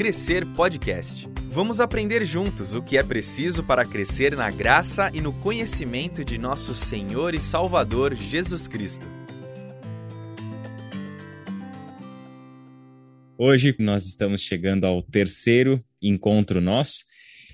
Crescer Podcast. Vamos aprender juntos o que é preciso para crescer na graça e no conhecimento de nosso Senhor e Salvador Jesus Cristo. Hoje nós estamos chegando ao terceiro encontro nosso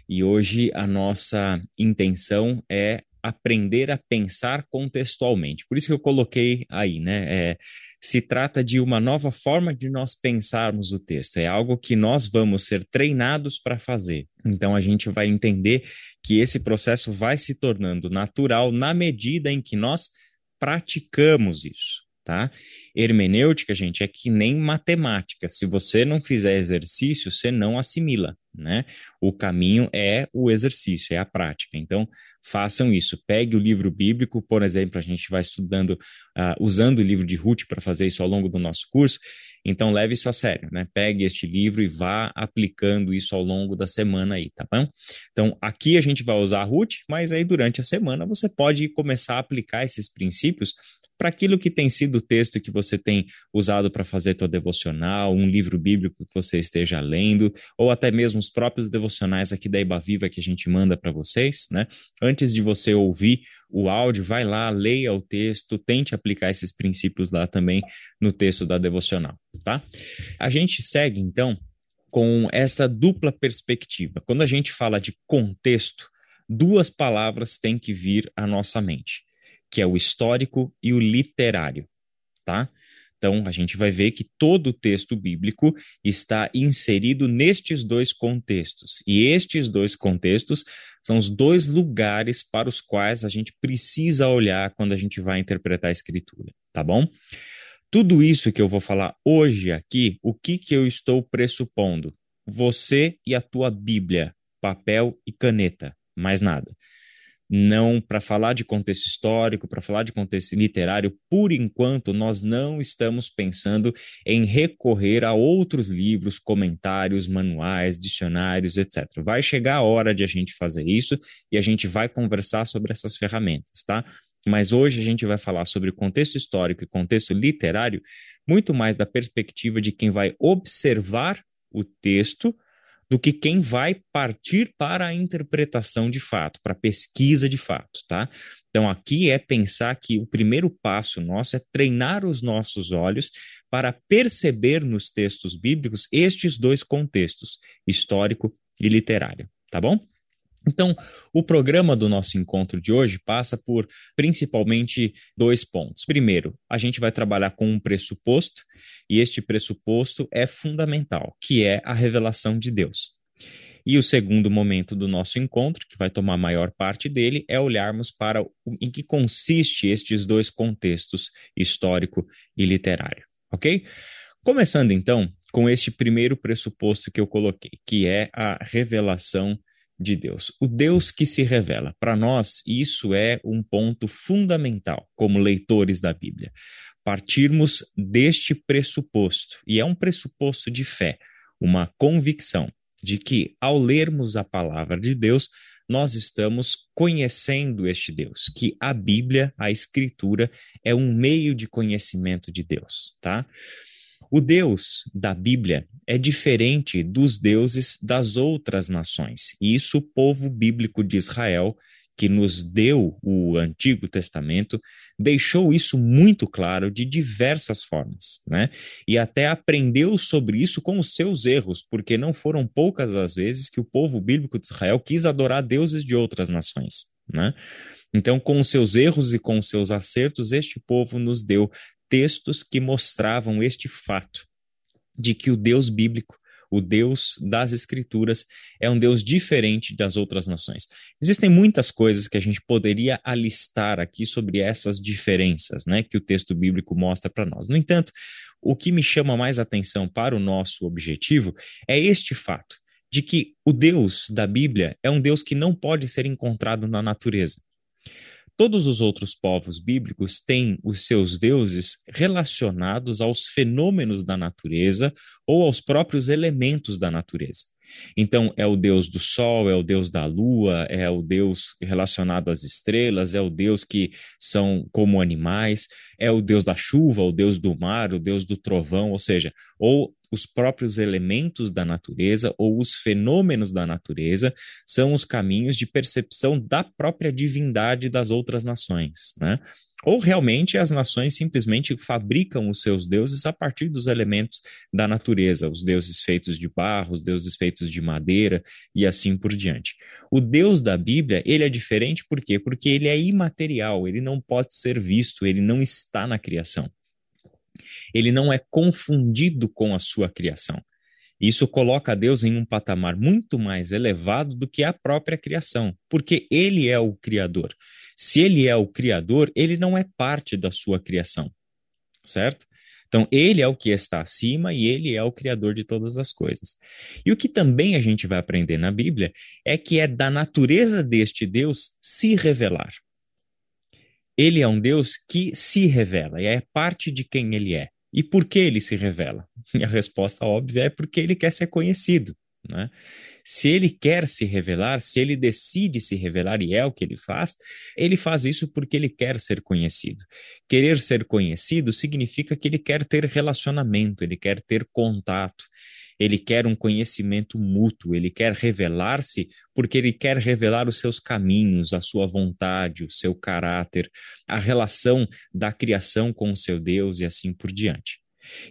e hoje a nossa intenção é aprender a pensar contextualmente. Por isso que eu coloquei aí, né? É, se trata de uma nova forma de nós pensarmos o texto, é algo que nós vamos ser treinados para fazer. Então a gente vai entender que esse processo vai se tornando natural na medida em que nós praticamos isso tá? Hermenêutica, gente, é que nem matemática. Se você não fizer exercício, você não assimila, né? O caminho é o exercício, é a prática. Então, façam isso. Pegue o livro bíblico, por exemplo, a gente vai estudando, uh, usando o livro de Ruth para fazer isso ao longo do nosso curso. Então, leve isso a sério, né? Pegue este livro e vá aplicando isso ao longo da semana aí, tá bom? Então, aqui a gente vai usar a Ruth, mas aí durante a semana você pode começar a aplicar esses princípios para aquilo que tem sido o texto que você tem usado para fazer tua devocional, um livro bíblico que você esteja lendo, ou até mesmo os próprios devocionais aqui da Iba Viva que a gente manda para vocês, né? Antes de você ouvir o áudio, vai lá, leia o texto, tente aplicar esses princípios lá também no texto da devocional, tá? A gente segue então com essa dupla perspectiva. Quando a gente fala de contexto, duas palavras têm que vir à nossa mente que é o histórico e o literário, tá? Então, a gente vai ver que todo o texto bíblico está inserido nestes dois contextos. E estes dois contextos são os dois lugares para os quais a gente precisa olhar quando a gente vai interpretar a escritura, tá bom? Tudo isso que eu vou falar hoje aqui, o que, que eu estou pressupondo? Você e a tua Bíblia, papel e caneta, mais nada não para falar de contexto histórico, para falar de contexto literário, por enquanto nós não estamos pensando em recorrer a outros livros, comentários, manuais, dicionários, etc. Vai chegar a hora de a gente fazer isso e a gente vai conversar sobre essas ferramentas, tá? Mas hoje a gente vai falar sobre contexto histórico e contexto literário muito mais da perspectiva de quem vai observar o texto do que quem vai partir para a interpretação de fato, para a pesquisa de fato, tá? Então aqui é pensar que o primeiro passo nosso é treinar os nossos olhos para perceber nos textos bíblicos estes dois contextos, histórico e literário, tá bom? Então, o programa do nosso encontro de hoje passa por principalmente dois pontos. Primeiro, a gente vai trabalhar com um pressuposto, e este pressuposto é fundamental, que é a revelação de Deus. E o segundo momento do nosso encontro, que vai tomar maior parte dele, é olharmos para o, em que consiste estes dois contextos, histórico e literário, ok? Começando então com este primeiro pressuposto que eu coloquei, que é a revelação de Deus, o Deus que se revela. Para nós, isso é um ponto fundamental como leitores da Bíblia. Partirmos deste pressuposto, e é um pressuposto de fé, uma convicção de que, ao lermos a palavra de Deus, nós estamos conhecendo este Deus, que a Bíblia, a Escritura, é um meio de conhecimento de Deus, tá? O Deus da Bíblia é diferente dos deuses das outras nações. E isso o povo bíblico de Israel, que nos deu o Antigo Testamento, deixou isso muito claro de diversas formas, né? E até aprendeu sobre isso com os seus erros, porque não foram poucas as vezes que o povo bíblico de Israel quis adorar deuses de outras nações, né? Então, com os seus erros e com os seus acertos, este povo nos deu textos que mostravam este fato de que o Deus bíblico, o Deus das Escrituras, é um Deus diferente das outras nações. Existem muitas coisas que a gente poderia alistar aqui sobre essas diferenças, né, que o texto bíblico mostra para nós. No entanto, o que me chama mais atenção para o nosso objetivo é este fato de que o Deus da Bíblia é um Deus que não pode ser encontrado na natureza. Todos os outros povos bíblicos têm os seus deuses relacionados aos fenômenos da natureza ou aos próprios elementos da natureza. Então, é o Deus do Sol, é o Deus da Lua, é o Deus relacionado às estrelas, é o Deus que são como animais, é o Deus da chuva, o Deus do mar, o Deus do trovão, ou seja, ou os próprios elementos da natureza ou os fenômenos da natureza são os caminhos de percepção da própria divindade das outras nações, né? Ou realmente as nações simplesmente fabricam os seus deuses a partir dos elementos da natureza, os deuses feitos de barro, os deuses feitos de madeira e assim por diante. O Deus da Bíblia, ele é diferente por quê? Porque ele é imaterial, ele não pode ser visto, ele não está na criação. Ele não é confundido com a sua criação. Isso coloca Deus em um patamar muito mais elevado do que a própria criação, porque ele é o Criador. Se ele é o Criador, ele não é parte da sua criação, certo? Então, ele é o que está acima e ele é o Criador de todas as coisas. E o que também a gente vai aprender na Bíblia é que é da natureza deste Deus se revelar. Ele é um Deus que se revela e é parte de quem ele é. E por que ele se revela? E a resposta óbvia é porque ele quer ser conhecido. Né? Se ele quer se revelar, se ele decide se revelar e é o que ele faz, ele faz isso porque ele quer ser conhecido. Querer ser conhecido significa que ele quer ter relacionamento, ele quer ter contato, ele quer um conhecimento mútuo, ele quer revelar-se porque ele quer revelar os seus caminhos, a sua vontade, o seu caráter, a relação da criação com o seu Deus e assim por diante.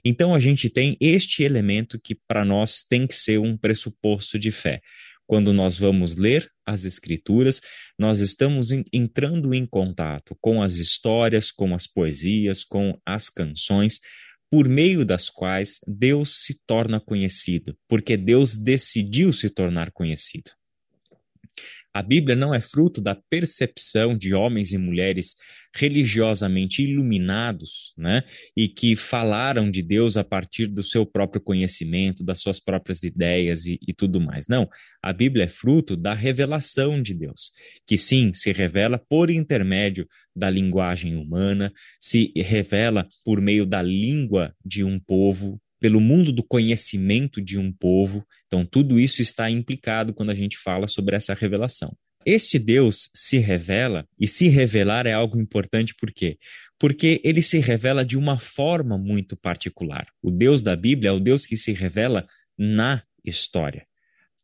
Então a gente tem este elemento que para nós tem que ser um pressuposto de fé. Quando nós vamos ler as Escrituras, nós estamos entrando em contato com as histórias, com as poesias, com as canções, por meio das quais Deus se torna conhecido, porque Deus decidiu se tornar conhecido. A Bíblia não é fruto da percepção de homens e mulheres religiosamente iluminados, né? E que falaram de Deus a partir do seu próprio conhecimento, das suas próprias ideias e, e tudo mais. Não. A Bíblia é fruto da revelação de Deus, que sim, se revela por intermédio da linguagem humana, se revela por meio da língua de um povo, pelo mundo do conhecimento de um povo. Então, tudo isso está implicado quando a gente fala sobre essa revelação. Este Deus se revela, e se revelar é algo importante por quê? Porque ele se revela de uma forma muito particular. O Deus da Bíblia é o Deus que se revela na história.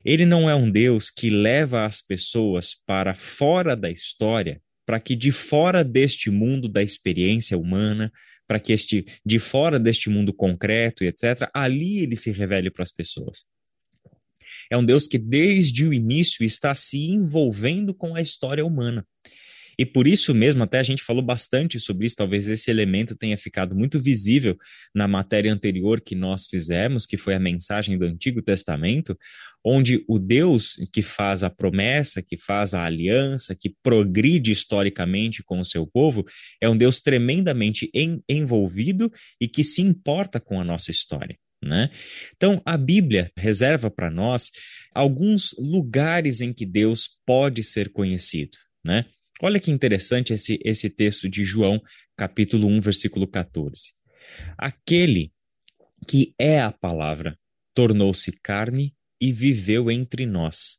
Ele não é um Deus que leva as pessoas para fora da história, para que de fora deste mundo da experiência humana, para que este de fora deste mundo concreto e etc, ali ele se revele para as pessoas. É um Deus que desde o início está se envolvendo com a história humana. E por isso mesmo, até a gente falou bastante sobre isso, talvez esse elemento tenha ficado muito visível na matéria anterior que nós fizemos, que foi a mensagem do Antigo Testamento, onde o Deus que faz a promessa, que faz a aliança, que progride historicamente com o seu povo, é um Deus tremendamente en envolvido e que se importa com a nossa história. Né? Então, a Bíblia reserva para nós alguns lugares em que Deus pode ser conhecido. Né? Olha que interessante esse, esse texto de João, capítulo 1, versículo 14. Aquele que é a palavra tornou-se carne e viveu entre nós.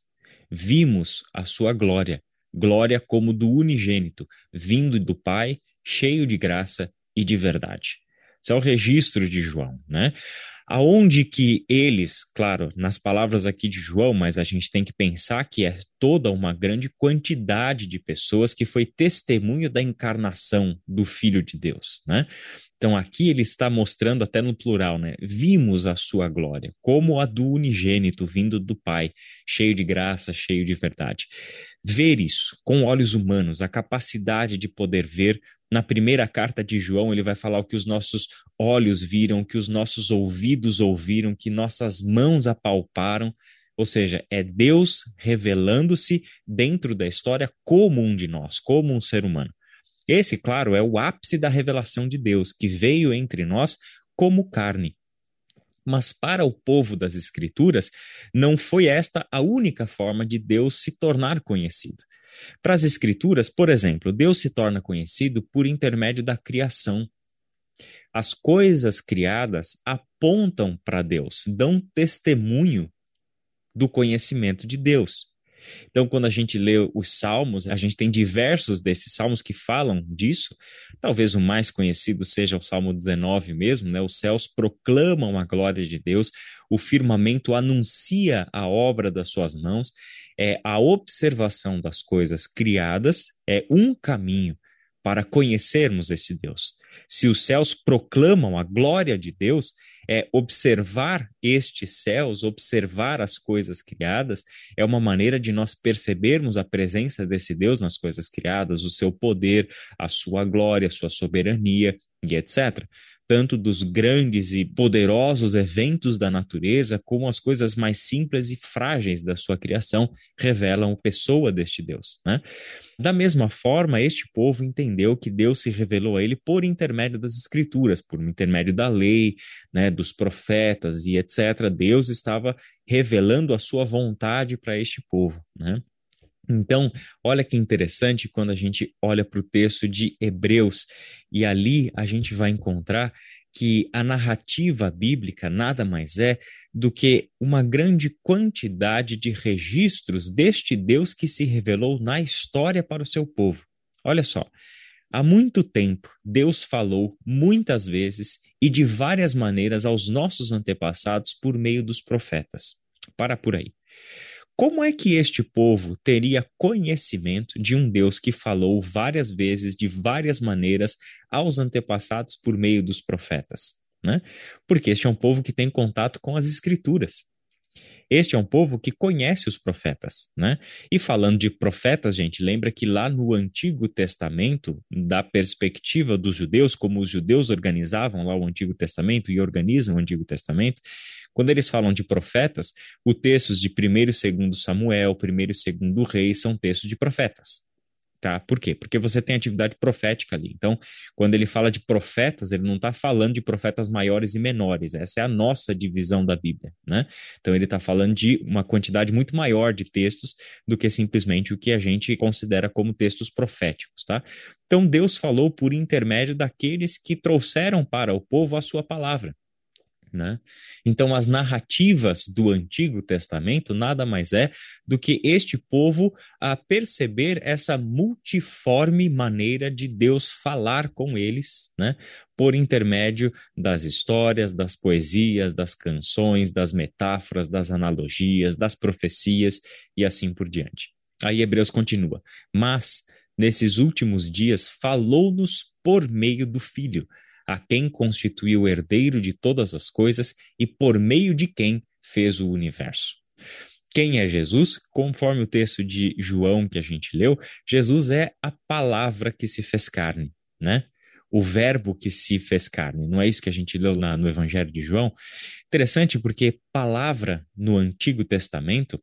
Vimos a sua glória, glória como do unigênito, vindo do Pai, cheio de graça e de verdade. Esse é o registro de João, né? Aonde que eles, claro, nas palavras aqui de João, mas a gente tem que pensar que é toda uma grande quantidade de pessoas que foi testemunho da encarnação do Filho de Deus, né? Então aqui ele está mostrando até no plural, né? Vimos a sua glória, como a do unigênito vindo do Pai, cheio de graça, cheio de verdade. Ver isso com olhos humanos, a capacidade de poder ver na primeira carta de João, ele vai falar o que os nossos olhos viram, que os nossos ouvidos ouviram, que nossas mãos apalparam. Ou seja, é Deus revelando-se dentro da história como um de nós, como um ser humano. Esse, claro, é o ápice da revelação de Deus, que veio entre nós como carne. Mas para o povo das Escrituras, não foi esta a única forma de Deus se tornar conhecido. Para as Escrituras, por exemplo, Deus se torna conhecido por intermédio da criação. As coisas criadas apontam para Deus, dão testemunho do conhecimento de Deus. Então, quando a gente lê os salmos, a gente tem diversos desses salmos que falam disso. Talvez o mais conhecido seja o Salmo 19 mesmo, né? Os céus proclamam a glória de Deus, o firmamento anuncia a obra das suas mãos. É a observação das coisas criadas é um caminho para conhecermos esse Deus. Se os céus proclamam a glória de Deus, é observar estes céus, observar as coisas criadas, é uma maneira de nós percebermos a presença desse Deus nas coisas criadas, o seu poder, a sua glória, a sua soberania e etc tanto dos grandes e poderosos eventos da natureza, como as coisas mais simples e frágeis da sua criação revelam a pessoa deste Deus. Né? Da mesma forma, este povo entendeu que Deus se revelou a ele por intermédio das Escrituras, por intermédio da lei, né, dos profetas e etc. Deus estava revelando a sua vontade para este povo. Né? Então, olha que interessante quando a gente olha para o texto de Hebreus, e ali a gente vai encontrar que a narrativa bíblica nada mais é do que uma grande quantidade de registros deste Deus que se revelou na história para o seu povo. Olha só, há muito tempo Deus falou muitas vezes e de várias maneiras aos nossos antepassados por meio dos profetas. Para por aí. Como é que este povo teria conhecimento de um Deus que falou várias vezes, de várias maneiras, aos antepassados por meio dos profetas? Né? Porque este é um povo que tem contato com as Escrituras. Este é um povo que conhece os profetas, né? E falando de profetas, gente, lembra que lá no Antigo Testamento, da perspectiva dos judeus, como os judeus organizavam lá o Antigo Testamento e organizam o Antigo Testamento, quando eles falam de profetas, os textos de 1 e 2 Samuel, 1 e 2 Reis são textos de profetas. Tá? Por quê? Porque você tem atividade profética ali. Então, quando ele fala de profetas, ele não está falando de profetas maiores e menores. Essa é a nossa divisão da Bíblia, né? Então, ele está falando de uma quantidade muito maior de textos do que simplesmente o que a gente considera como textos proféticos, tá? Então, Deus falou por intermédio daqueles que trouxeram para o povo a sua palavra. Né? Então, as narrativas do Antigo Testamento nada mais é do que este povo a perceber essa multiforme maneira de Deus falar com eles, né? por intermédio das histórias, das poesias, das canções, das metáforas, das analogias, das profecias e assim por diante. Aí Hebreus continua: Mas, nesses últimos dias, falou-nos por meio do Filho a quem constituiu o herdeiro de todas as coisas e por meio de quem fez o universo. Quem é Jesus? Conforme o texto de João que a gente leu, Jesus é a palavra que se fez carne, né? O verbo que se fez carne. Não é isso que a gente leu lá no Evangelho de João? Interessante porque palavra no Antigo Testamento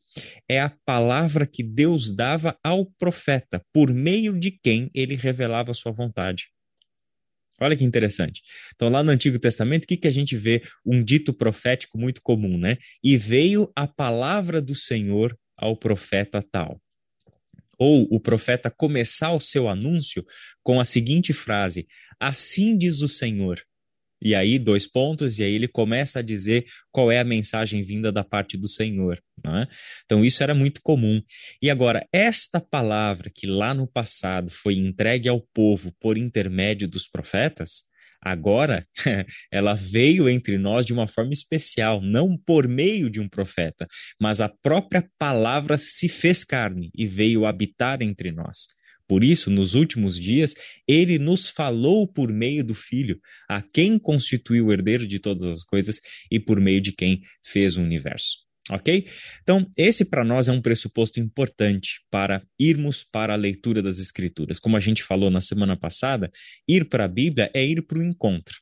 é a palavra que Deus dava ao profeta, por meio de quem ele revelava a sua vontade. Olha que interessante. Então, lá no Antigo Testamento, o que, que a gente vê? Um dito profético muito comum, né? E veio a palavra do Senhor ao profeta tal. Ou o profeta começar o seu anúncio com a seguinte frase: Assim diz o Senhor. E aí, dois pontos, e aí ele começa a dizer qual é a mensagem vinda da parte do Senhor. É? Então, isso era muito comum. E agora, esta palavra que lá no passado foi entregue ao povo por intermédio dos profetas, agora ela veio entre nós de uma forma especial, não por meio de um profeta, mas a própria palavra se fez carne e veio habitar entre nós. Por isso, nos últimos dias, ele nos falou por meio do Filho, a quem constituiu o herdeiro de todas as coisas e por meio de quem fez o universo. Ok? Então, esse para nós é um pressuposto importante para irmos para a leitura das Escrituras. Como a gente falou na semana passada, ir para a Bíblia é ir para o encontro.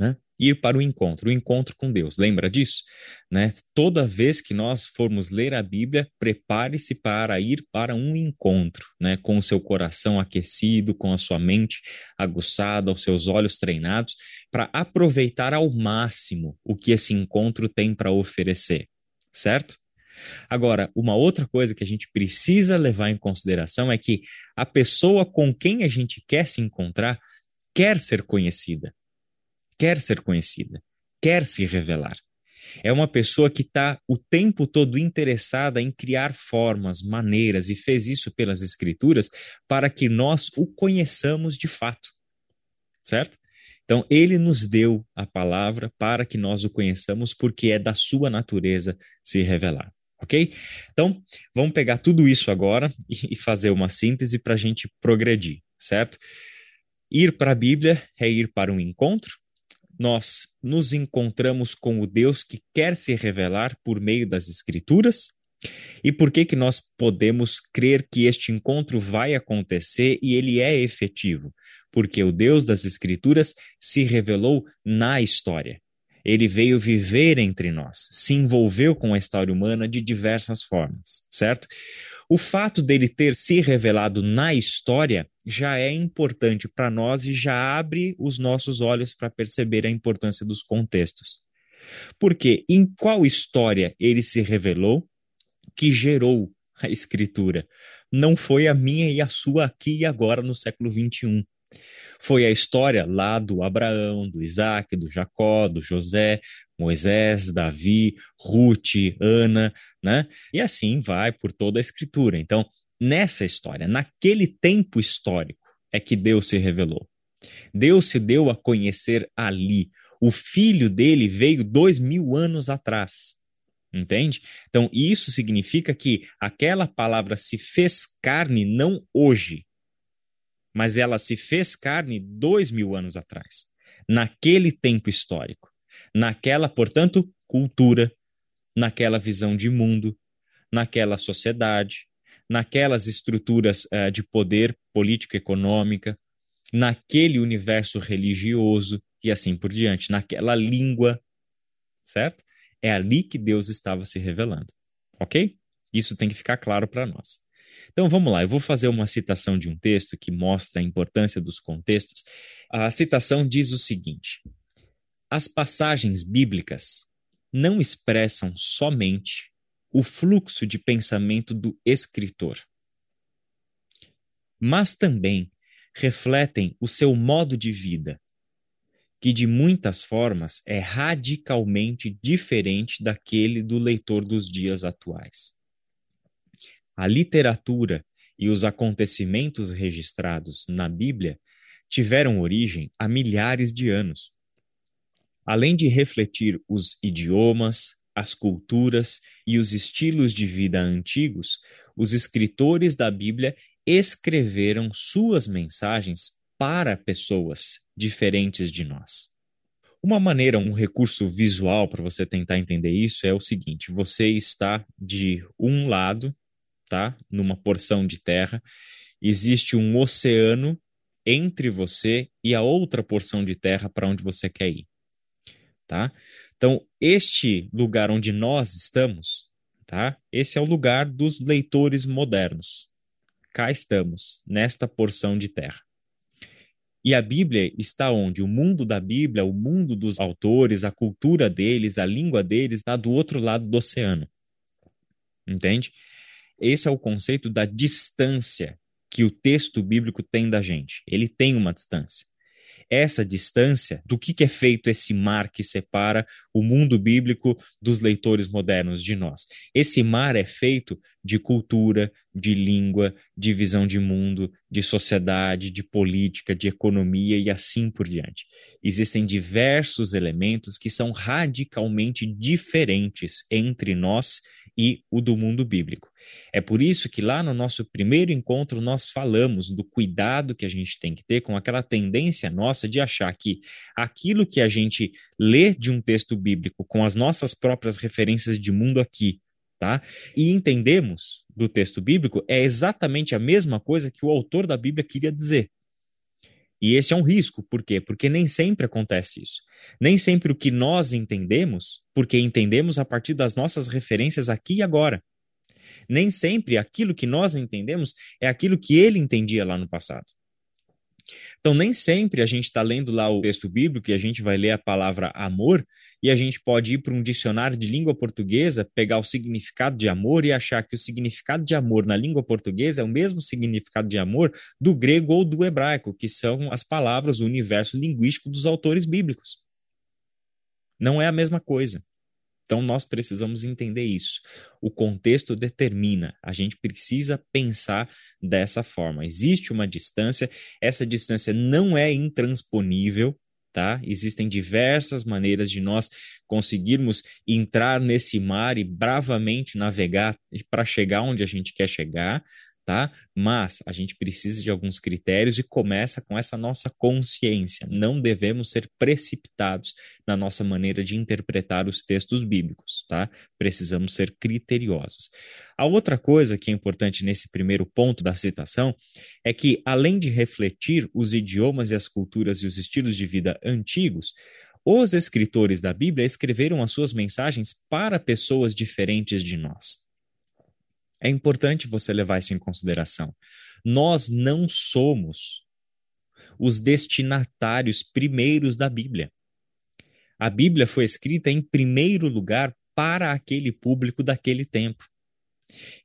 Né? Ir para o encontro, o encontro com Deus. Lembra disso? Né? Toda vez que nós formos ler a Bíblia, prepare-se para ir para um encontro, né? com o seu coração aquecido, com a sua mente aguçada, os seus olhos treinados, para aproveitar ao máximo o que esse encontro tem para oferecer, certo? Agora, uma outra coisa que a gente precisa levar em consideração é que a pessoa com quem a gente quer se encontrar quer ser conhecida quer ser conhecida, quer se revelar. É uma pessoa que está o tempo todo interessada em criar formas, maneiras, e fez isso pelas Escrituras para que nós o conheçamos de fato. Certo? Então, ele nos deu a palavra para que nós o conheçamos, porque é da sua natureza se revelar. Ok? Então, vamos pegar tudo isso agora e fazer uma síntese para a gente progredir, certo? Ir para a Bíblia é ir para um encontro, nós nos encontramos com o Deus que quer se revelar por meio das Escrituras? E por que que nós podemos crer que este encontro vai acontecer e ele é efetivo? Porque o Deus das Escrituras se revelou na história. Ele veio viver entre nós, se envolveu com a história humana de diversas formas, certo? O fato dele ter se revelado na história já é importante para nós e já abre os nossos olhos para perceber a importância dos contextos. Porque em qual história ele se revelou que gerou a escritura? Não foi a minha e a sua aqui e agora no século 21. Foi a história lá do Abraão, do Isaac, do Jacó, do José, Moisés, Davi, Ruth, Ana, né? E assim vai por toda a escritura. Então, nessa história, naquele tempo histórico, é que Deus se revelou. Deus se deu a conhecer ali. O filho dele veio dois mil anos atrás. Entende? Então, isso significa que aquela palavra se fez carne não hoje, mas ela se fez carne dois mil anos atrás, naquele tempo histórico, naquela, portanto, cultura, naquela visão de mundo, naquela sociedade, naquelas estruturas uh, de poder político-econômica, naquele universo religioso e assim por diante, naquela língua, certo? É ali que Deus estava se revelando, ok? Isso tem que ficar claro para nós. Então vamos lá, eu vou fazer uma citação de um texto que mostra a importância dos contextos. A citação diz o seguinte: As passagens bíblicas não expressam somente o fluxo de pensamento do escritor, mas também refletem o seu modo de vida, que de muitas formas é radicalmente diferente daquele do leitor dos dias atuais a literatura e os acontecimentos registrados na Bíblia tiveram origem há milhares de anos. Além de refletir os idiomas, as culturas e os estilos de vida antigos, os escritores da Bíblia escreveram suas mensagens para pessoas diferentes de nós. Uma maneira, um recurso visual para você tentar entender isso é o seguinte: você está de um lado tá? Numa porção de terra, existe um oceano entre você e a outra porção de terra para onde você quer ir, tá? Então, este lugar onde nós estamos, tá? Esse é o lugar dos leitores modernos. Cá estamos, nesta porção de terra. E a Bíblia está onde? O mundo da Bíblia, o mundo dos autores, a cultura deles, a língua deles, está do outro lado do oceano. Entende? Esse é o conceito da distância que o texto bíblico tem da gente. Ele tem uma distância. Essa distância, do que, que é feito esse mar que separa o mundo bíblico dos leitores modernos de nós? Esse mar é feito de cultura, de língua, de visão de mundo, de sociedade, de política, de economia e assim por diante. Existem diversos elementos que são radicalmente diferentes entre nós e o do mundo bíblico. É por isso que lá no nosso primeiro encontro nós falamos do cuidado que a gente tem que ter com aquela tendência nossa de achar que aquilo que a gente lê de um texto bíblico com as nossas próprias referências de mundo aqui, tá? E entendemos do texto bíblico é exatamente a mesma coisa que o autor da Bíblia queria dizer. E esse é um risco, por quê? Porque nem sempre acontece isso. Nem sempre o que nós entendemos, porque entendemos a partir das nossas referências aqui e agora. Nem sempre aquilo que nós entendemos é aquilo que ele entendia lá no passado. Então, nem sempre a gente está lendo lá o texto bíblico e a gente vai ler a palavra amor e a gente pode ir para um dicionário de língua portuguesa, pegar o significado de amor e achar que o significado de amor na língua portuguesa é o mesmo significado de amor do grego ou do hebraico, que são as palavras, o universo linguístico dos autores bíblicos. Não é a mesma coisa. Então nós precisamos entender isso. O contexto determina, a gente precisa pensar dessa forma. Existe uma distância, essa distância não é intransponível, tá? Existem diversas maneiras de nós conseguirmos entrar nesse mar e bravamente navegar para chegar onde a gente quer chegar, tá? Mas a gente precisa de alguns critérios e começa com essa nossa consciência. Não devemos ser precipitados na nossa maneira de interpretar os textos bíblicos, tá? Precisamos ser criteriosos. A outra coisa que é importante nesse primeiro ponto da citação é que, além de refletir os idiomas e as culturas e os estilos de vida antigos, os escritores da Bíblia escreveram as suas mensagens para pessoas diferentes de nós. É importante você levar isso em consideração. Nós não somos os destinatários primeiros da Bíblia. A Bíblia foi escrita em primeiro lugar para aquele público daquele tempo.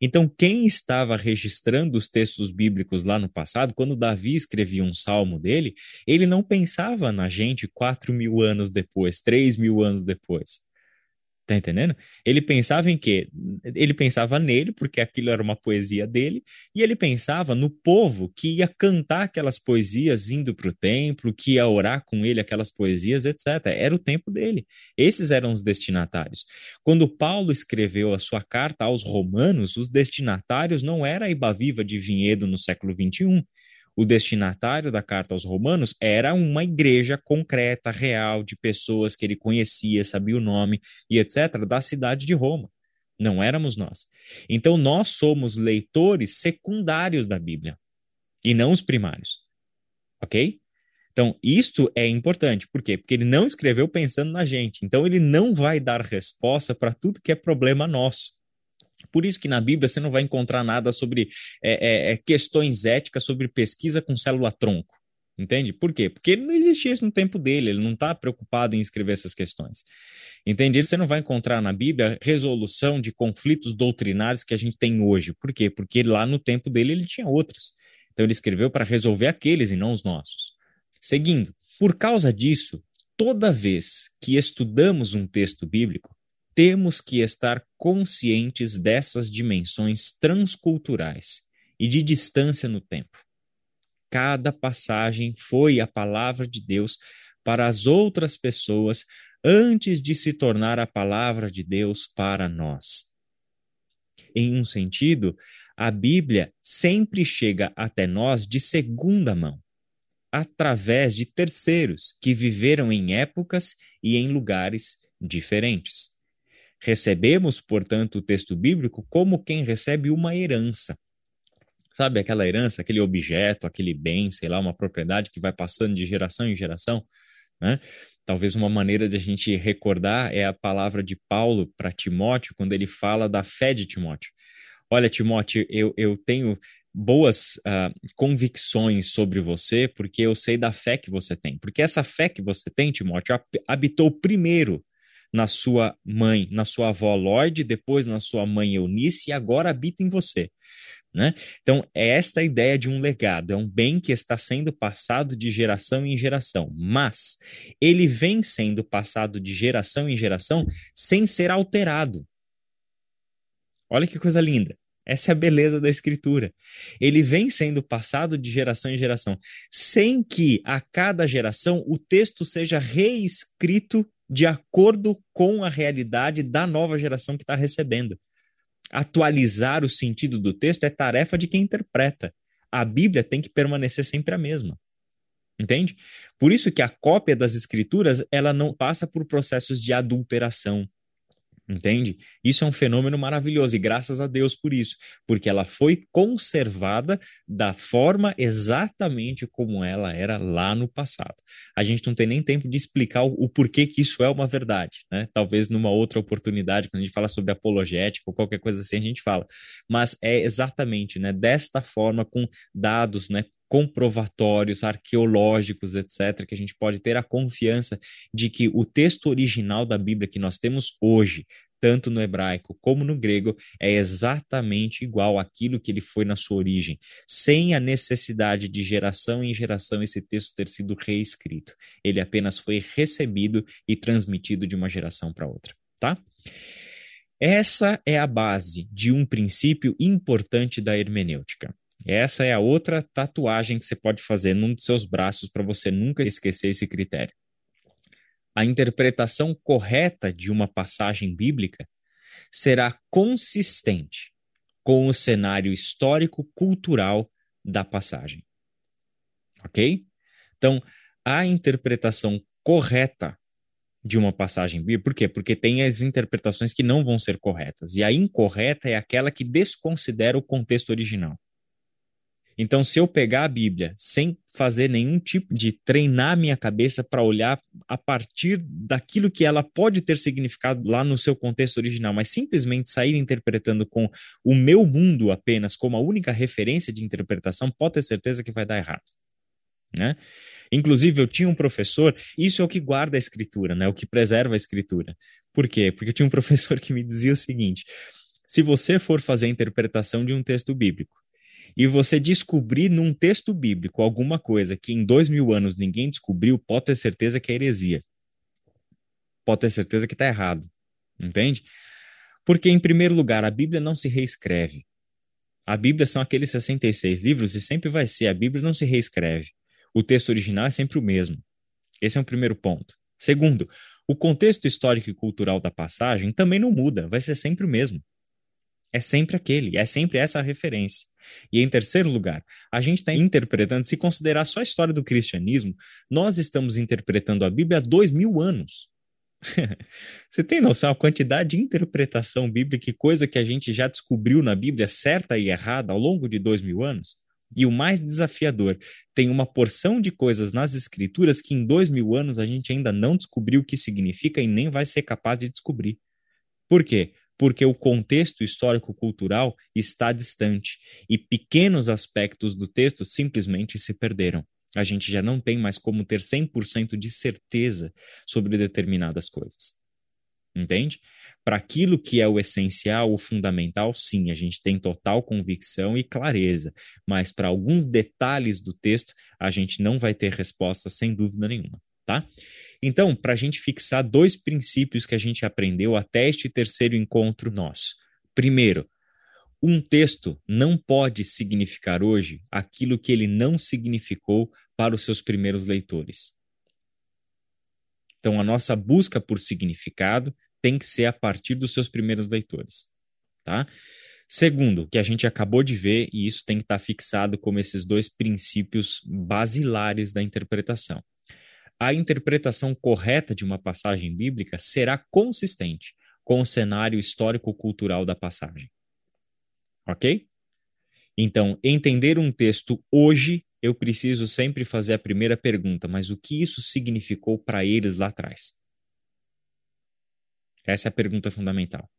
Então, quem estava registrando os textos bíblicos lá no passado, quando Davi escrevia um salmo dele, ele não pensava na gente quatro mil anos depois, três mil anos depois. Tá entendendo? Ele pensava em quê? Ele pensava nele, porque aquilo era uma poesia dele, e ele pensava no povo que ia cantar aquelas poesias indo para o templo, que ia orar com ele aquelas poesias, etc. Era o tempo dele. Esses eram os destinatários. Quando Paulo escreveu a sua carta aos romanos, os destinatários não era a Iba Viva de Vinhedo no século XXI o destinatário da carta aos Romanos era uma igreja concreta, real, de pessoas que ele conhecia, sabia o nome e etc., da cidade de Roma. Não éramos nós. Então, nós somos leitores secundários da Bíblia e não os primários. Ok? Então, isto é importante. Por quê? Porque ele não escreveu pensando na gente. Então, ele não vai dar resposta para tudo que é problema nosso. Por isso que na Bíblia você não vai encontrar nada sobre é, é, é questões éticas sobre pesquisa com célula-tronco. Entende? Por quê? Porque não existia isso no tempo dele, ele não está preocupado em escrever essas questões. Entende? Você não vai encontrar na Bíblia resolução de conflitos doutrinários que a gente tem hoje. Por quê? Porque lá no tempo dele ele tinha outros. Então ele escreveu para resolver aqueles e não os nossos. Seguindo, por causa disso, toda vez que estudamos um texto bíblico, temos que estar conscientes dessas dimensões transculturais e de distância no tempo. Cada passagem foi a palavra de Deus para as outras pessoas antes de se tornar a palavra de Deus para nós. Em um sentido, a Bíblia sempre chega até nós de segunda mão, através de terceiros que viveram em épocas e em lugares diferentes. Recebemos, portanto, o texto bíblico como quem recebe uma herança. Sabe aquela herança, aquele objeto, aquele bem, sei lá, uma propriedade que vai passando de geração em geração? Né? Talvez uma maneira de a gente recordar é a palavra de Paulo para Timóteo, quando ele fala da fé de Timóteo. Olha, Timóteo, eu, eu tenho boas uh, convicções sobre você, porque eu sei da fé que você tem. Porque essa fé que você tem, Timóteo, habitou primeiro na sua mãe, na sua avó Lorde, depois na sua mãe Eunice e agora habita em você. Né? Então, é esta ideia de um legado, é um bem que está sendo passado de geração em geração, mas ele vem sendo passado de geração em geração sem ser alterado. Olha que coisa linda. Essa é a beleza da escritura. Ele vem sendo passado de geração em geração, sem que a cada geração o texto seja reescrito de acordo com a realidade da nova geração que está recebendo. Atualizar o sentido do texto é tarefa de quem interpreta. A Bíblia tem que permanecer sempre a mesma. Entende? Por isso que a cópia das escrituras, ela não passa por processos de adulteração, Entende? Isso é um fenômeno maravilhoso e graças a Deus por isso, porque ela foi conservada da forma exatamente como ela era lá no passado. A gente não tem nem tempo de explicar o, o porquê que isso é uma verdade, né? Talvez numa outra oportunidade, quando a gente fala sobre apologética ou qualquer coisa assim, a gente fala. Mas é exatamente, né, desta forma com dados, né, comprovatórios arqueológicos, etc., que a gente pode ter a confiança de que o texto original da Bíblia que nós temos hoje, tanto no hebraico como no grego, é exatamente igual àquilo que ele foi na sua origem, sem a necessidade de geração em geração esse texto ter sido reescrito. Ele apenas foi recebido e transmitido de uma geração para outra. tá? Essa é a base de um princípio importante da hermenêutica. Essa é a outra tatuagem que você pode fazer num dos seus braços para você nunca esquecer esse critério. A interpretação correta de uma passagem bíblica será consistente com o cenário histórico-cultural da passagem. Ok? Então, a interpretação correta de uma passagem bíblica. Por quê? Porque tem as interpretações que não vão ser corretas. E a incorreta é aquela que desconsidera o contexto original. Então, se eu pegar a Bíblia sem fazer nenhum tipo de treinar minha cabeça para olhar a partir daquilo que ela pode ter significado lá no seu contexto original, mas simplesmente sair interpretando com o meu mundo apenas como a única referência de interpretação, pode ter certeza que vai dar errado. Né? Inclusive, eu tinha um professor, isso é o que guarda a escritura, né? O que preserva a escritura. Por quê? Porque eu tinha um professor que me dizia o seguinte: se você for fazer a interpretação de um texto bíblico e você descobrir num texto bíblico alguma coisa que em dois mil anos ninguém descobriu, pode ter certeza que é heresia. Pode ter certeza que está errado. Entende? Porque, em primeiro lugar, a Bíblia não se reescreve. A Bíblia são aqueles 66 livros e sempre vai ser. A Bíblia não se reescreve o texto original é sempre o mesmo. Esse é um primeiro ponto. Segundo, o contexto histórico e cultural da passagem também não muda, vai ser sempre o mesmo. É sempre aquele, é sempre essa referência. E em terceiro lugar, a gente está interpretando, se considerar só a história do cristianismo, nós estamos interpretando a Bíblia há dois mil anos. Você tem noção a quantidade de interpretação bíblica e coisa que a gente já descobriu na Bíblia certa e errada ao longo de dois mil anos? E o mais desafiador, tem uma porção de coisas nas escrituras que em dois mil anos a gente ainda não descobriu o que significa e nem vai ser capaz de descobrir. Por quê? Porque o contexto histórico-cultural está distante e pequenos aspectos do texto simplesmente se perderam. A gente já não tem mais como ter 100% de certeza sobre determinadas coisas. Entende? Para aquilo que é o essencial, o fundamental, sim, a gente tem total convicção e clareza, mas para alguns detalhes do texto, a gente não vai ter resposta sem dúvida nenhuma, tá? Então, para a gente fixar dois princípios que a gente aprendeu até este terceiro encontro nosso. Primeiro, um texto não pode significar hoje aquilo que ele não significou para os seus primeiros leitores. Então, a nossa busca por significado tem que ser a partir dos seus primeiros leitores, tá? Segundo, que a gente acabou de ver, e isso tem que estar fixado como esses dois princípios basilares da interpretação. A interpretação correta de uma passagem bíblica será consistente com o cenário histórico-cultural da passagem. Ok? Então, entender um texto hoje, eu preciso sempre fazer a primeira pergunta: mas o que isso significou para eles lá atrás? Essa é a pergunta fundamental.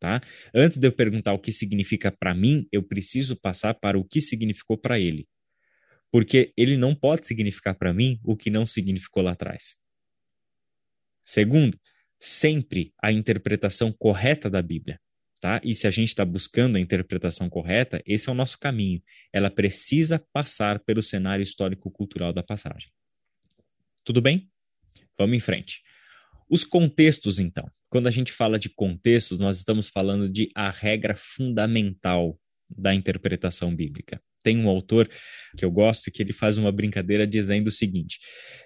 Tá? Antes de eu perguntar o que significa para mim, eu preciso passar para o que significou para ele. Porque ele não pode significar para mim o que não significou lá atrás. Segundo, sempre a interpretação correta da Bíblia. Tá? E se a gente está buscando a interpretação correta, esse é o nosso caminho. Ela precisa passar pelo cenário histórico-cultural da passagem. Tudo bem? Vamos em frente. Os contextos, então. Quando a gente fala de contextos, nós estamos falando de a regra fundamental da interpretação bíblica. Tem um autor que eu gosto que ele faz uma brincadeira dizendo o seguinte: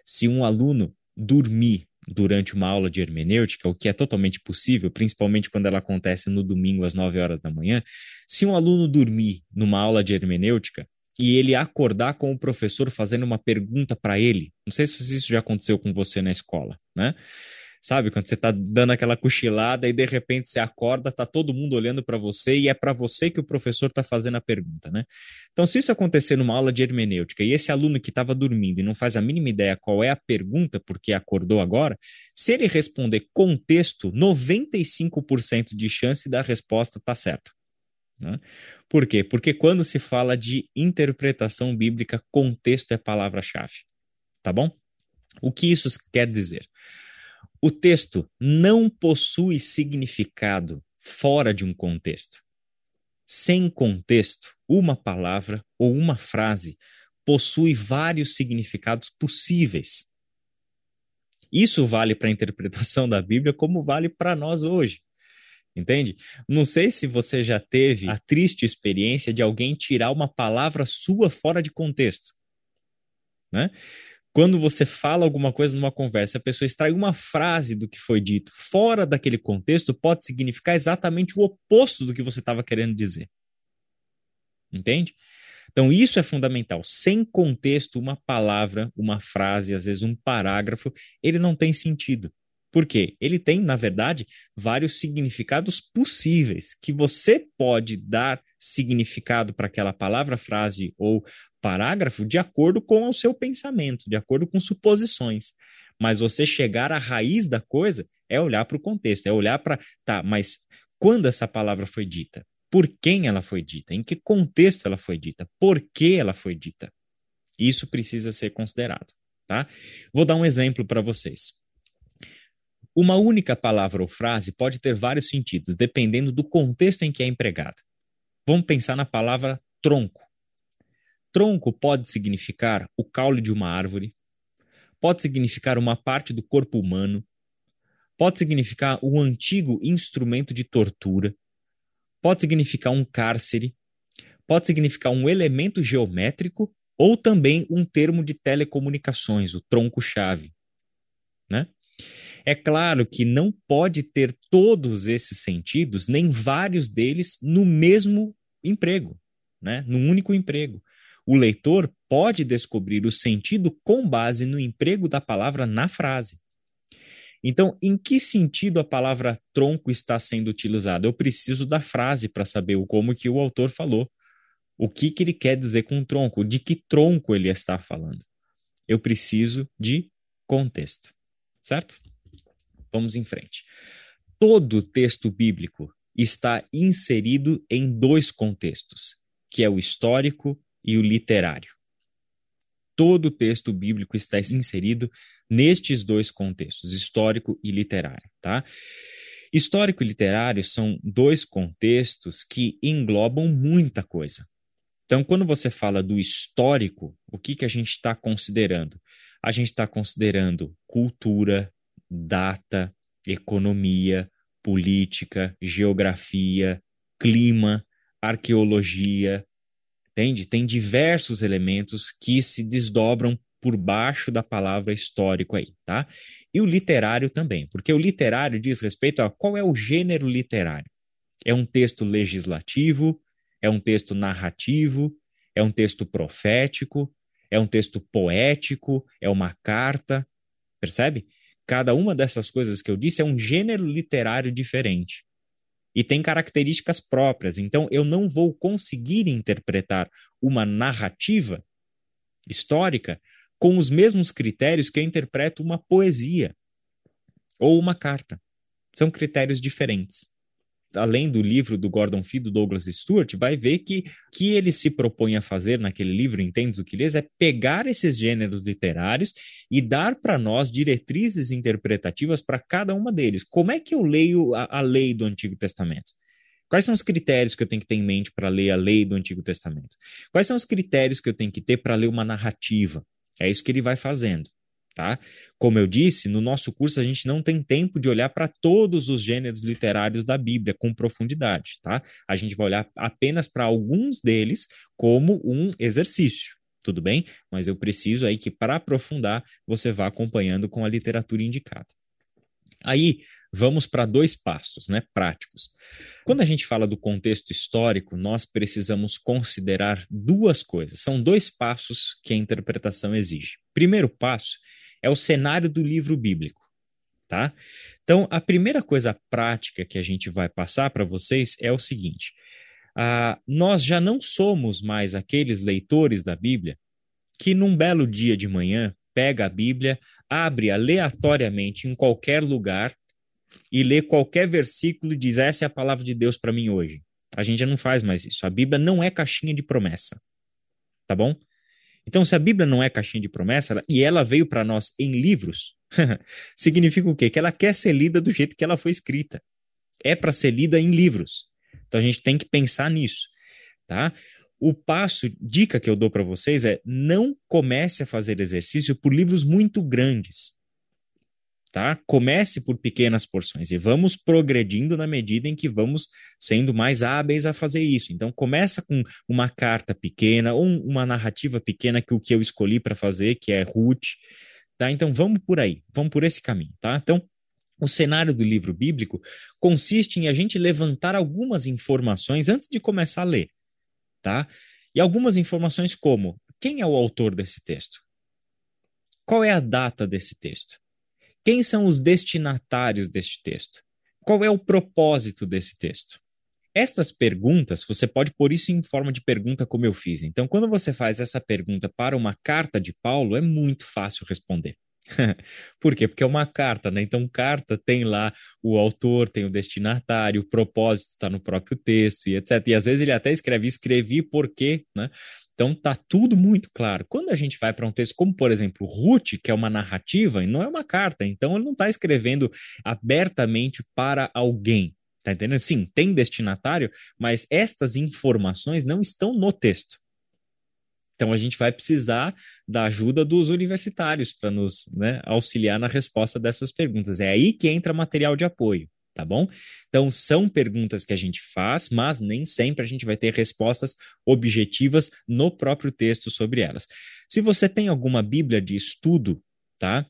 se um aluno dormir durante uma aula de hermenêutica, o que é totalmente possível, principalmente quando ela acontece no domingo às 9 horas da manhã, se um aluno dormir numa aula de hermenêutica e ele acordar com o professor fazendo uma pergunta para ele, não sei se isso já aconteceu com você na escola, né? Sabe, quando você tá dando aquela cochilada e de repente você acorda, tá todo mundo olhando para você e é para você que o professor tá fazendo a pergunta, né? Então, se isso acontecer numa aula de hermenêutica e esse aluno que estava dormindo e não faz a mínima ideia qual é a pergunta porque acordou agora, se ele responder contexto, 95% de chance da resposta tá certa. Né? Por quê? Porque quando se fala de interpretação bíblica, contexto é palavra-chave. Tá bom? O que isso quer dizer? O texto não possui significado fora de um contexto. Sem contexto, uma palavra ou uma frase possui vários significados possíveis. Isso vale para a interpretação da Bíblia, como vale para nós hoje. Entende? Não sei se você já teve a triste experiência de alguém tirar uma palavra sua fora de contexto. Né? Quando você fala alguma coisa numa conversa, a pessoa extrai uma frase do que foi dito fora daquele contexto, pode significar exatamente o oposto do que você estava querendo dizer. Entende? Então, isso é fundamental. Sem contexto, uma palavra, uma frase, às vezes um parágrafo, ele não tem sentido. Por quê? Ele tem, na verdade, vários significados possíveis que você pode dar significado para aquela palavra, frase ou parágrafo de acordo com o seu pensamento, de acordo com suposições. Mas você chegar à raiz da coisa é olhar para o contexto, é olhar para, tá, mas quando essa palavra foi dita? Por quem ela foi dita? Em que contexto ela foi dita? Por que ela foi dita? Isso precisa ser considerado, tá? Vou dar um exemplo para vocês. Uma única palavra ou frase pode ter vários sentidos, dependendo do contexto em que é empregada. Vamos pensar na palavra tronco. Tronco pode significar o caule de uma árvore, pode significar uma parte do corpo humano, pode significar um antigo instrumento de tortura, pode significar um cárcere, pode significar um elemento geométrico ou também um termo de telecomunicações, o tronco-chave. É claro que não pode ter todos esses sentidos, nem vários deles, no mesmo emprego, né? num único emprego. O leitor pode descobrir o sentido com base no emprego da palavra na frase. Então, em que sentido a palavra tronco está sendo utilizada? Eu preciso da frase para saber como que o autor falou. O que, que ele quer dizer com tronco? De que tronco ele está falando? Eu preciso de contexto, certo? Vamos em frente. Todo texto bíblico está inserido em dois contextos, que é o histórico e o literário. Todo texto bíblico está inserido nestes dois contextos, histórico e literário, tá? Histórico e literário são dois contextos que englobam muita coisa. Então, quando você fala do histórico, o que, que a gente está considerando? A gente está considerando cultura, data, economia, política, geografia, clima, arqueologia, entende? Tem diversos elementos que se desdobram por baixo da palavra histórico aí, tá? E o literário também, porque o literário diz respeito a qual é o gênero literário. É um texto legislativo, é um texto narrativo, é um texto profético, é um texto poético, é uma carta, percebe? Cada uma dessas coisas que eu disse é um gênero literário diferente e tem características próprias. Então, eu não vou conseguir interpretar uma narrativa histórica com os mesmos critérios que eu interpreto uma poesia ou uma carta. São critérios diferentes além do livro do Gordon Fee, do Douglas Stewart, vai ver que que ele se propõe a fazer naquele livro, Entendes o que lês, é pegar esses gêneros literários e dar para nós diretrizes interpretativas para cada uma deles. Como é que eu leio a, a lei do Antigo Testamento? Quais são os critérios que eu tenho que ter em mente para ler a lei do Antigo Testamento? Quais são os critérios que eu tenho que ter para ler uma narrativa? É isso que ele vai fazendo tá? Como eu disse, no nosso curso a gente não tem tempo de olhar para todos os gêneros literários da Bíblia com profundidade, tá? A gente vai olhar apenas para alguns deles como um exercício, tudo bem? Mas eu preciso aí que para aprofundar você vá acompanhando com a literatura indicada. Aí, vamos para dois passos, né, práticos. Quando a gente fala do contexto histórico, nós precisamos considerar duas coisas. São dois passos que a interpretação exige. Primeiro passo é o cenário do livro bíblico, tá? Então, a primeira coisa prática que a gente vai passar para vocês é o seguinte: uh, nós já não somos mais aqueles leitores da Bíblia que num belo dia de manhã pega a Bíblia, abre aleatoriamente em qualquer lugar e lê qualquer versículo e diz: Essa é a palavra de Deus para mim hoje. A gente já não faz mais isso. A Bíblia não é caixinha de promessa. Tá bom? Então, se a Bíblia não é caixinha de promessa e ela veio para nós em livros, significa o quê? Que ela quer ser lida do jeito que ela foi escrita. É para ser lida em livros. Então a gente tem que pensar nisso, tá? O passo, dica que eu dou para vocês é não comece a fazer exercício por livros muito grandes. Tá? Comece por pequenas porções e vamos progredindo na medida em que vamos sendo mais hábeis a fazer isso. Então, começa com uma carta pequena ou uma narrativa pequena que o que eu escolhi para fazer, que é Ruth, tá? Então, vamos por aí, vamos por esse caminho, tá? Então, o cenário do livro bíblico consiste em a gente levantar algumas informações antes de começar a ler, tá? E algumas informações como quem é o autor desse texto? Qual é a data desse texto? Quem são os destinatários deste texto? Qual é o propósito desse texto? Estas perguntas, você pode pôr isso em forma de pergunta, como eu fiz. Então, quando você faz essa pergunta para uma carta de Paulo, é muito fácil responder. Por quê? Porque é uma carta, né? Então, carta tem lá o autor, tem o destinatário, o propósito está no próprio texto e etc. E às vezes ele até escreve, escrevi por quê, né? Então tá tudo muito claro. Quando a gente vai para um texto como, por exemplo, Ruth, que é uma narrativa, e não é uma carta, então ele não está escrevendo abertamente para alguém. Tá entendendo? Sim, tem destinatário, mas estas informações não estão no texto. Então a gente vai precisar da ajuda dos universitários para nos né, auxiliar na resposta dessas perguntas. É aí que entra material de apoio tá bom? Então, são perguntas que a gente faz, mas nem sempre a gente vai ter respostas objetivas no próprio texto sobre elas. Se você tem alguma Bíblia de estudo, tá?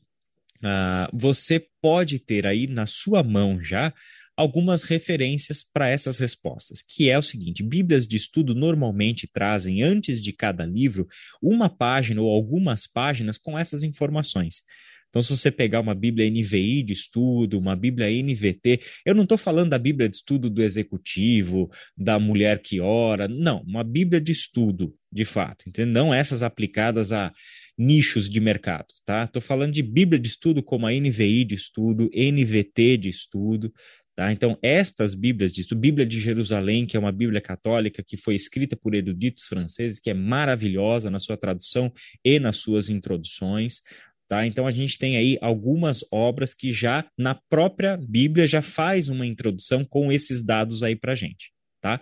Uh, você pode ter aí na sua mão já algumas referências para essas respostas, que é o seguinte: Bíblias de estudo normalmente trazem antes de cada livro uma página ou algumas páginas com essas informações. Então, se você pegar uma Bíblia NVI de estudo, uma Bíblia NVT, eu não estou falando da Bíblia de estudo do executivo, da mulher que ora, não, uma Bíblia de estudo, de fato, entendeu? Não essas aplicadas a nichos de mercado, tá? Estou falando de Bíblia de estudo como a NVI de estudo, NVT de estudo, Tá? Então, estas Bíblias de estudo, Bíblia de Jerusalém, que é uma Bíblia católica que foi escrita por eruditos franceses, que é maravilhosa na sua tradução e nas suas introduções. Tá? Então a gente tem aí algumas obras que já na própria Bíblia já faz uma introdução com esses dados aí para gente. Tá?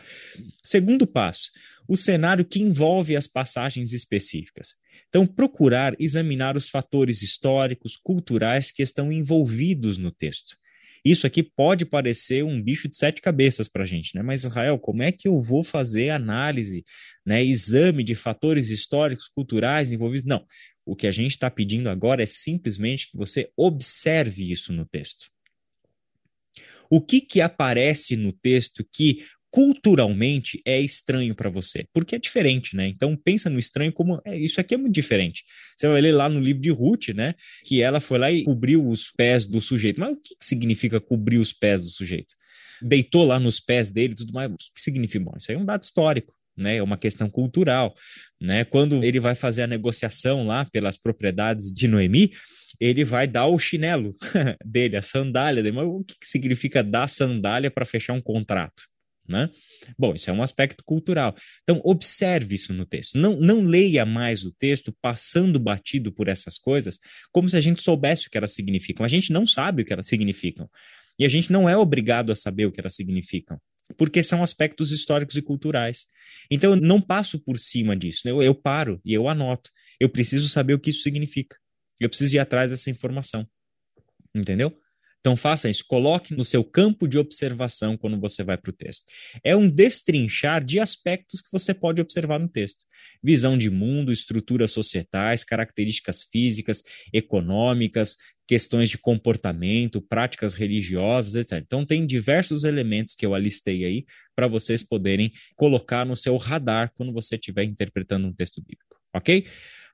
Segundo passo, o cenário que envolve as passagens específicas. Então, procurar examinar os fatores históricos, culturais que estão envolvidos no texto. Isso aqui pode parecer um bicho de sete cabeças para a gente, né? Mas, Israel, como é que eu vou fazer análise, né, exame de fatores históricos, culturais envolvidos? Não. O que a gente está pedindo agora é simplesmente que você observe isso no texto. O que, que aparece no texto que culturalmente é estranho para você, porque é diferente, né? Então pensa no estranho como é, isso aqui é muito diferente. Você vai ler lá no livro de Ruth, né? Que ela foi lá e cobriu os pés do sujeito. Mas o que, que significa cobrir os pés do sujeito? Deitou lá nos pés dele e tudo mais. O que, que significa? Bom, isso aí é um dado histórico né? É uma questão cultural, né? Quando ele vai fazer a negociação lá pelas propriedades de Noemi, ele vai dar o chinelo dele, a sandália dele. Mas o que, que significa dar sandália para fechar um contrato? Né? Bom, isso é um aspecto cultural. Então, observe isso no texto. Não, não leia mais o texto passando batido por essas coisas como se a gente soubesse o que elas significam. A gente não sabe o que elas significam. E a gente não é obrigado a saber o que elas significam porque são aspectos históricos e culturais. Então eu não passo por cima disso, né? eu, eu paro e eu anoto. Eu preciso saber o que isso significa. Eu preciso ir atrás dessa informação. Entendeu? Então faça isso, coloque no seu campo de observação quando você vai para o texto. É um destrinchar de aspectos que você pode observar no texto. Visão de mundo, estruturas societais, características físicas, econômicas, questões de comportamento, práticas religiosas, etc. Então tem diversos elementos que eu alistei aí para vocês poderem colocar no seu radar quando você estiver interpretando um texto bíblico, ok?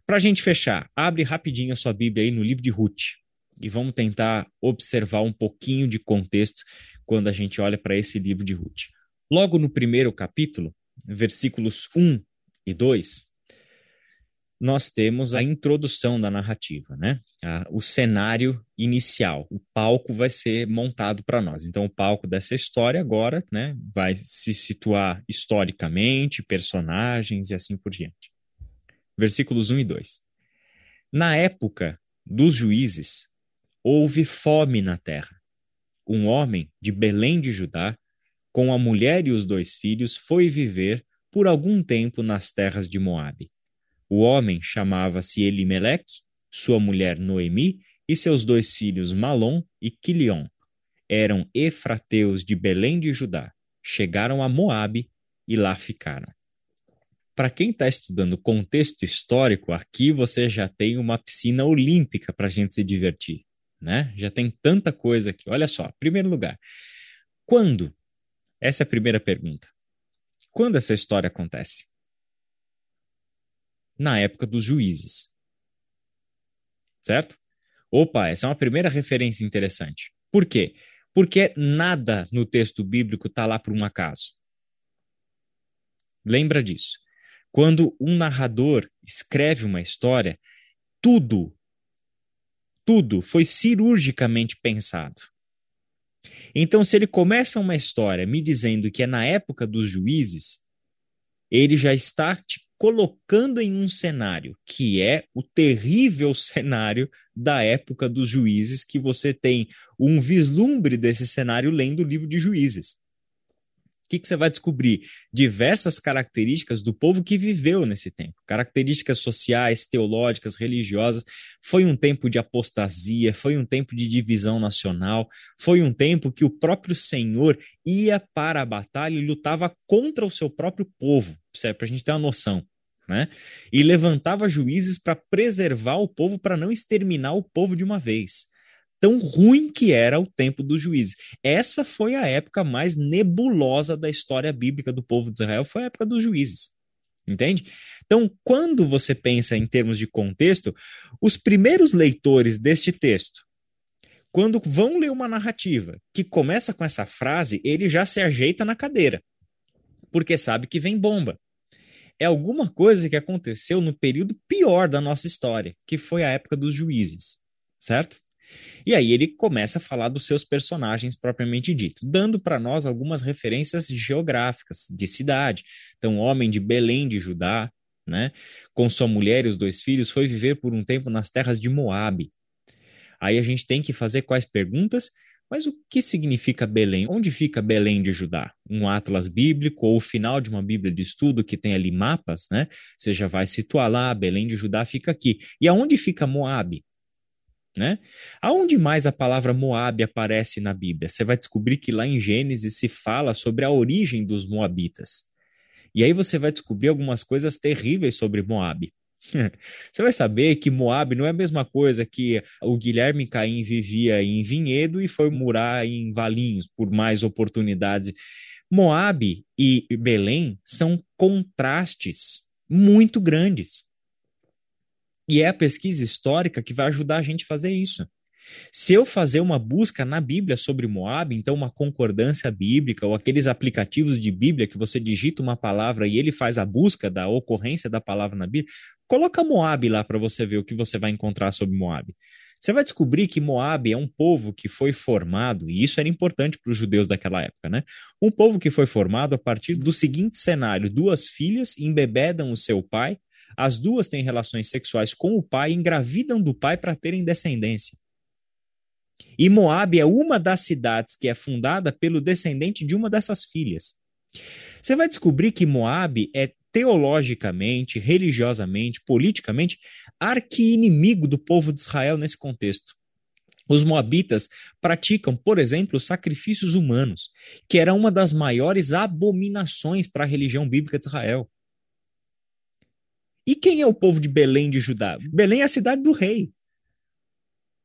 Para a gente fechar, abre rapidinho a sua Bíblia aí no livro de Ruth e vamos tentar observar um pouquinho de contexto quando a gente olha para esse livro de Ruth. Logo no primeiro capítulo, versículos 1 e 2, nós temos a introdução da narrativa, né? o cenário inicial, o palco vai ser montado para nós. Então, o palco dessa história agora, né, vai se situar historicamente, personagens e assim por diante. Versículos 1 e 2. Na época dos juízes, houve fome na terra. Um homem de Belém de Judá, com a mulher e os dois filhos, foi viver por algum tempo nas terras de Moabe. O homem chamava-se Elimeleque, sua mulher Noemi e seus dois filhos Malom e Quilion. Eram efrateus de Belém de Judá. Chegaram a Moabe e lá ficaram. Para quem está estudando contexto histórico, aqui você já tem uma piscina olímpica para a gente se divertir, né? Já tem tanta coisa aqui. Olha só, primeiro lugar, quando? Essa é a primeira pergunta. Quando essa história acontece? Na época dos juízes. Certo? Opa, essa é uma primeira referência interessante. Por quê? Porque nada no texto bíblico está lá por um acaso. Lembra disso. Quando um narrador escreve uma história, tudo, tudo foi cirurgicamente pensado. Então, se ele começa uma história me dizendo que é na época dos juízes, ele já está te colocando em um cenário que é o terrível cenário da época dos juízes, que você tem um vislumbre desse cenário lendo o livro de juízes que, que você vai descobrir? Diversas características do povo que viveu nesse tempo, características sociais, teológicas, religiosas. Foi um tempo de apostasia, foi um tempo de divisão nacional, foi um tempo que o próprio Senhor ia para a batalha e lutava contra o seu próprio povo, para a gente ter uma noção. Né? E levantava juízes para preservar o povo, para não exterminar o povo de uma vez tão ruim que era o tempo dos juízes. Essa foi a época mais nebulosa da história bíblica do povo de Israel, foi a época dos juízes. Entende? Então, quando você pensa em termos de contexto, os primeiros leitores deste texto, quando vão ler uma narrativa que começa com essa frase, ele já se ajeita na cadeira, porque sabe que vem bomba. É alguma coisa que aconteceu no período pior da nossa história, que foi a época dos juízes, certo? E aí ele começa a falar dos seus personagens propriamente dito, dando para nós algumas referências geográficas de cidade. Então, homem de Belém de Judá, né, com sua mulher e os dois filhos, foi viver por um tempo nas terras de Moabe. Aí a gente tem que fazer quais perguntas? Mas o que significa Belém? Onde fica Belém de Judá? Um atlas bíblico ou o final de uma Bíblia de estudo que tem ali mapas, né? Você já vai situar lá, Belém de Judá fica aqui. E aonde fica Moabe? Né? Aonde mais a palavra Moab aparece na Bíblia? Você vai descobrir que lá em Gênesis se fala sobre a origem dos Moabitas. E aí você vai descobrir algumas coisas terríveis sobre Moab. Você vai saber que Moab não é a mesma coisa que o Guilherme Caim vivia em Vinhedo e foi morar em Valinhos por mais oportunidades. Moab e Belém são contrastes muito grandes. E é a pesquisa histórica que vai ajudar a gente a fazer isso. Se eu fazer uma busca na Bíblia sobre Moab, então uma concordância bíblica ou aqueles aplicativos de Bíblia que você digita uma palavra e ele faz a busca da ocorrência da palavra na Bíblia, coloca Moab lá para você ver o que você vai encontrar sobre Moab. Você vai descobrir que Moab é um povo que foi formado, e isso era importante para os judeus daquela época, né? Um povo que foi formado a partir do seguinte cenário: duas filhas embebedam o seu pai, as duas têm relações sexuais com o pai engravidam do pai para terem descendência. E Moab é uma das cidades que é fundada pelo descendente de uma dessas filhas. Você vai descobrir que Moab é teologicamente, religiosamente, politicamente, arqui-inimigo do povo de Israel nesse contexto. Os moabitas praticam, por exemplo, sacrifícios humanos, que era uma das maiores abominações para a religião bíblica de Israel. E quem é o povo de Belém de Judá? Belém é a cidade do rei.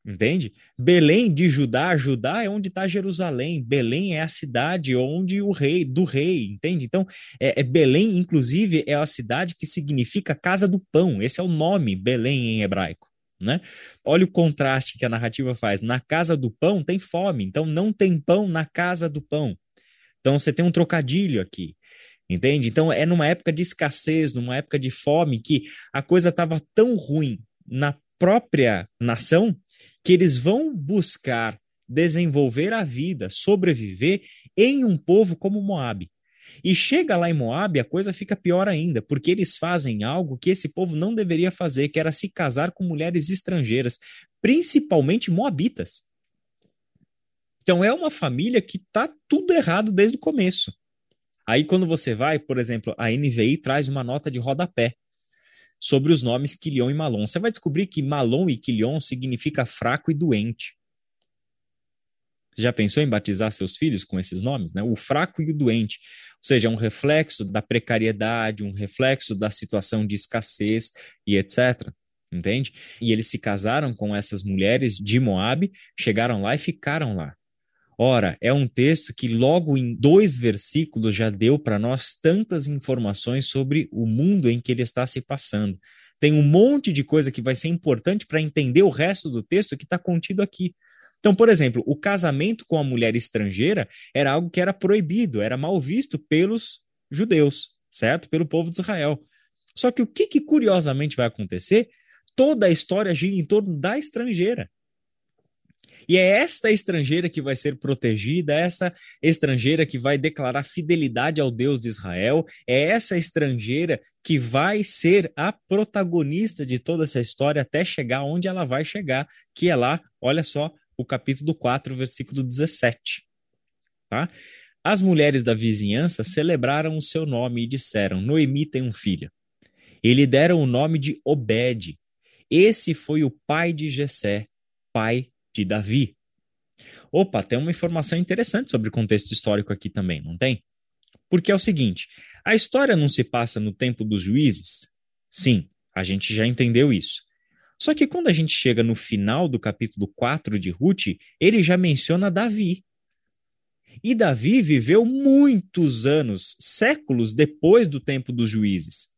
Entende? Belém de Judá, Judá é onde está Jerusalém. Belém é a cidade onde o rei, do rei, entende? Então, é, é, Belém, inclusive, é a cidade que significa casa do pão. Esse é o nome Belém em hebraico. Né? Olha o contraste que a narrativa faz. Na casa do pão tem fome, então não tem pão na casa do pão. Então você tem um trocadilho aqui. Entende? Então é numa época de escassez, numa época de fome, que a coisa estava tão ruim na própria nação que eles vão buscar desenvolver a vida, sobreviver em um povo como Moab. E chega lá em Moab, a coisa fica pior ainda, porque eles fazem algo que esse povo não deveria fazer, que era se casar com mulheres estrangeiras, principalmente moabitas. Então é uma família que está tudo errado desde o começo. Aí, quando você vai, por exemplo, a NVI traz uma nota de rodapé. Sobre os nomes Quilion e Malon. Você vai descobrir que Malon e Quilion significa fraco e doente. Já pensou em batizar seus filhos com esses nomes? Né? O fraco e o doente. Ou seja, um reflexo da precariedade, um reflexo da situação de escassez e etc. Entende? E eles se casaram com essas mulheres de Moab, chegaram lá e ficaram lá. Ora, é um texto que logo em dois versículos já deu para nós tantas informações sobre o mundo em que ele está se passando. Tem um monte de coisa que vai ser importante para entender o resto do texto que está contido aqui. Então, por exemplo, o casamento com a mulher estrangeira era algo que era proibido, era mal visto pelos judeus, certo? Pelo povo de Israel. Só que o que, que curiosamente vai acontecer? Toda a história gira em torno da estrangeira. E é esta estrangeira que vai ser protegida, é essa estrangeira que vai declarar fidelidade ao Deus de Israel, é essa estrangeira que vai ser a protagonista de toda essa história até chegar onde ela vai chegar, que é lá, olha só, o capítulo 4, versículo 17. Tá? As mulheres da vizinhança celebraram o seu nome e disseram: Noemi tem um filho. E lhe deram o nome de Obed. Esse foi o pai de Jessé, pai de Davi. Opa, tem uma informação interessante sobre o contexto histórico aqui também, não tem? Porque é o seguinte: a história não se passa no tempo dos juízes? Sim, a gente já entendeu isso. Só que quando a gente chega no final do capítulo 4 de Ruth, ele já menciona Davi. E Davi viveu muitos anos, séculos depois do tempo dos juízes.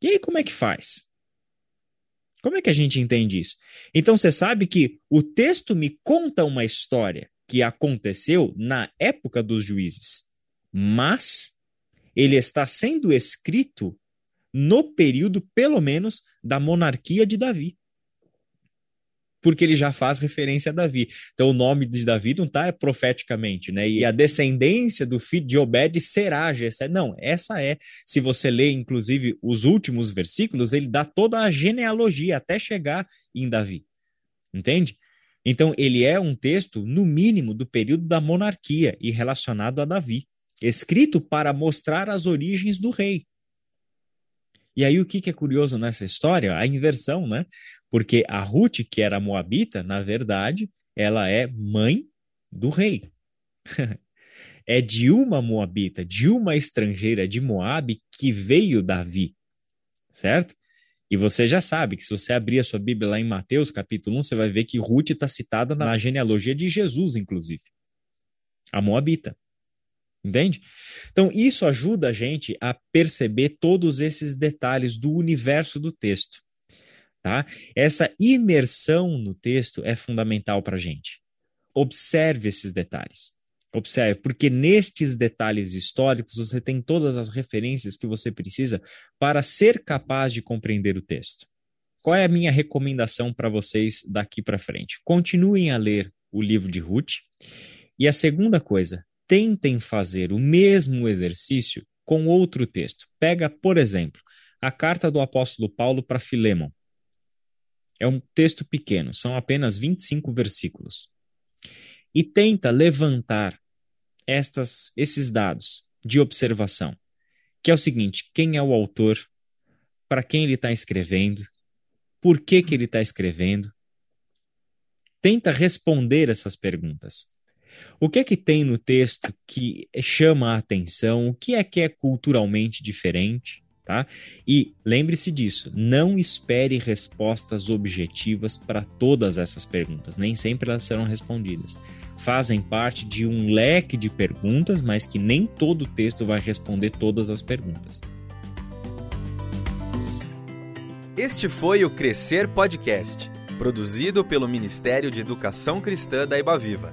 E aí, como é que faz? Como é que a gente entende isso? Então, você sabe que o texto me conta uma história que aconteceu na época dos juízes, mas ele está sendo escrito no período, pelo menos, da monarquia de Davi. Porque ele já faz referência a Davi. Então, o nome de Davi não está profeticamente, né? E a descendência do filho de Obed será Jessé. Não, essa é. Se você ler, inclusive, os últimos versículos, ele dá toda a genealogia até chegar em Davi. Entende? Então, ele é um texto, no mínimo, do período da monarquia e relacionado a Davi, escrito para mostrar as origens do rei. E aí o que, que é curioso nessa história? A inversão, né? Porque a Ruth, que era moabita, na verdade, ela é mãe do rei. é de uma moabita, de uma estrangeira de Moabe que veio Davi, certo? E você já sabe que se você abrir a sua Bíblia lá em Mateus capítulo 1, você vai ver que Ruth está citada na genealogia de Jesus, inclusive. A moabita. Entende? Então, isso ajuda a gente a perceber todos esses detalhes do universo do texto. Tá? Essa imersão no texto é fundamental para a gente. Observe esses detalhes. Observe, porque nestes detalhes históricos você tem todas as referências que você precisa para ser capaz de compreender o texto. Qual é a minha recomendação para vocês daqui para frente? Continuem a ler o livro de Ruth. E a segunda coisa, tentem fazer o mesmo exercício com outro texto. Pega, por exemplo, a carta do apóstolo Paulo para Filemon. É um texto pequeno, são apenas 25 versículos. E tenta levantar estas, esses dados de observação, que é o seguinte: quem é o autor, para quem ele está escrevendo, por que, que ele está escrevendo. Tenta responder essas perguntas. O que é que tem no texto que chama a atenção? O que é que é culturalmente diferente? Tá? E lembre-se disso, não espere respostas objetivas para todas essas perguntas, nem sempre elas serão respondidas. Fazem parte de um leque de perguntas, mas que nem todo texto vai responder todas as perguntas. Este foi o Crescer Podcast, produzido pelo Ministério de Educação Cristã da Ibaviva.